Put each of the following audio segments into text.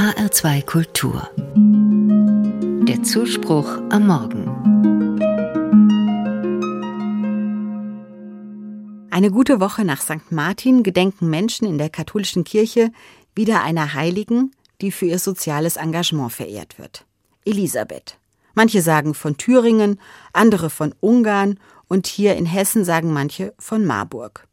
HR2 Kultur. Der Zuspruch am Morgen. Eine gute Woche nach St. Martin gedenken Menschen in der katholischen Kirche wieder einer Heiligen, die für ihr soziales Engagement verehrt wird. Elisabeth. Manche sagen von Thüringen, andere von Ungarn und hier in Hessen sagen manche von Marburg.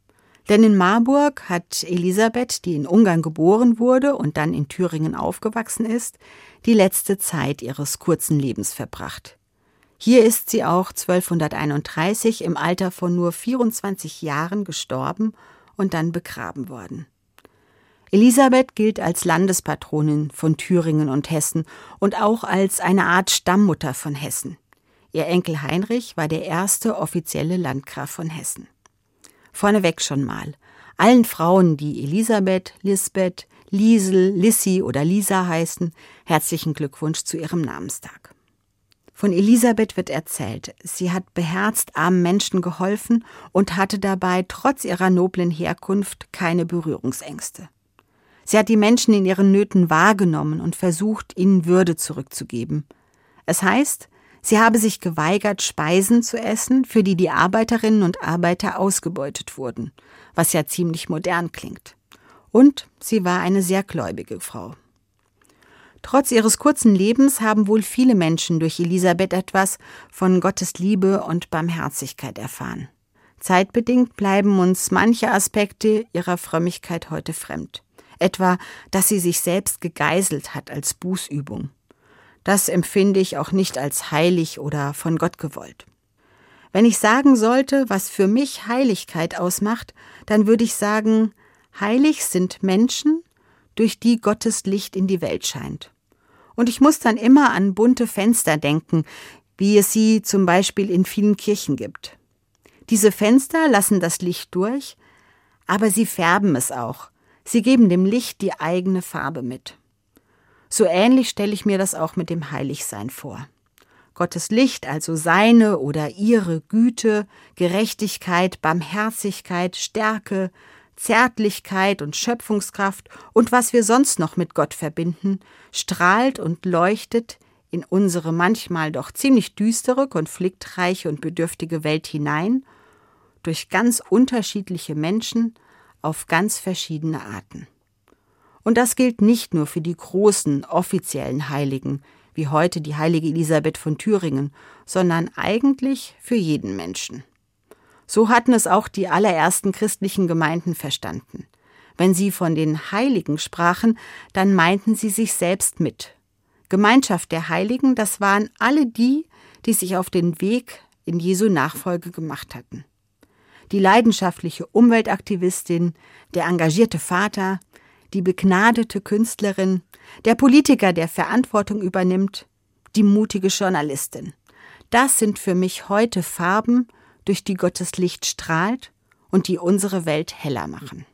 Denn in Marburg hat Elisabeth, die in Ungarn geboren wurde und dann in Thüringen aufgewachsen ist, die letzte Zeit ihres kurzen Lebens verbracht. Hier ist sie auch 1231 im Alter von nur 24 Jahren gestorben und dann begraben worden. Elisabeth gilt als Landespatronin von Thüringen und Hessen und auch als eine Art Stammmutter von Hessen. Ihr Enkel Heinrich war der erste offizielle Landgraf von Hessen. Vorneweg schon mal. Allen Frauen, die Elisabeth, Lisbeth, Liesel, Lissy oder Lisa heißen, herzlichen Glückwunsch zu ihrem Namenstag. Von Elisabeth wird erzählt, sie hat beherzt armen Menschen geholfen und hatte dabei trotz ihrer noblen Herkunft keine Berührungsängste. Sie hat die Menschen in ihren Nöten wahrgenommen und versucht, ihnen Würde zurückzugeben. Es heißt, Sie habe sich geweigert, Speisen zu essen, für die die Arbeiterinnen und Arbeiter ausgebeutet wurden, was ja ziemlich modern klingt. Und sie war eine sehr gläubige Frau. Trotz ihres kurzen Lebens haben wohl viele Menschen durch Elisabeth etwas von Gottes Liebe und Barmherzigkeit erfahren. Zeitbedingt bleiben uns manche Aspekte ihrer Frömmigkeit heute fremd. Etwa, dass sie sich selbst gegeißelt hat als Bußübung. Das empfinde ich auch nicht als heilig oder von Gott gewollt. Wenn ich sagen sollte, was für mich Heiligkeit ausmacht, dann würde ich sagen, heilig sind Menschen, durch die Gottes Licht in die Welt scheint. Und ich muss dann immer an bunte Fenster denken, wie es sie zum Beispiel in vielen Kirchen gibt. Diese Fenster lassen das Licht durch, aber sie färben es auch. Sie geben dem Licht die eigene Farbe mit. So ähnlich stelle ich mir das auch mit dem Heiligsein vor. Gottes Licht, also seine oder ihre Güte, Gerechtigkeit, Barmherzigkeit, Stärke, Zärtlichkeit und Schöpfungskraft und was wir sonst noch mit Gott verbinden, strahlt und leuchtet in unsere manchmal doch ziemlich düstere, konfliktreiche und bedürftige Welt hinein, durch ganz unterschiedliche Menschen auf ganz verschiedene Arten. Und das gilt nicht nur für die großen offiziellen Heiligen, wie heute die heilige Elisabeth von Thüringen, sondern eigentlich für jeden Menschen. So hatten es auch die allerersten christlichen Gemeinden verstanden. Wenn sie von den Heiligen sprachen, dann meinten sie sich selbst mit. Gemeinschaft der Heiligen, das waren alle die, die sich auf den Weg in Jesu Nachfolge gemacht hatten. Die leidenschaftliche Umweltaktivistin, der engagierte Vater, die begnadete Künstlerin, der Politiker, der Verantwortung übernimmt, die mutige Journalistin. Das sind für mich heute Farben, durch die Gottes Licht strahlt und die unsere Welt heller machen.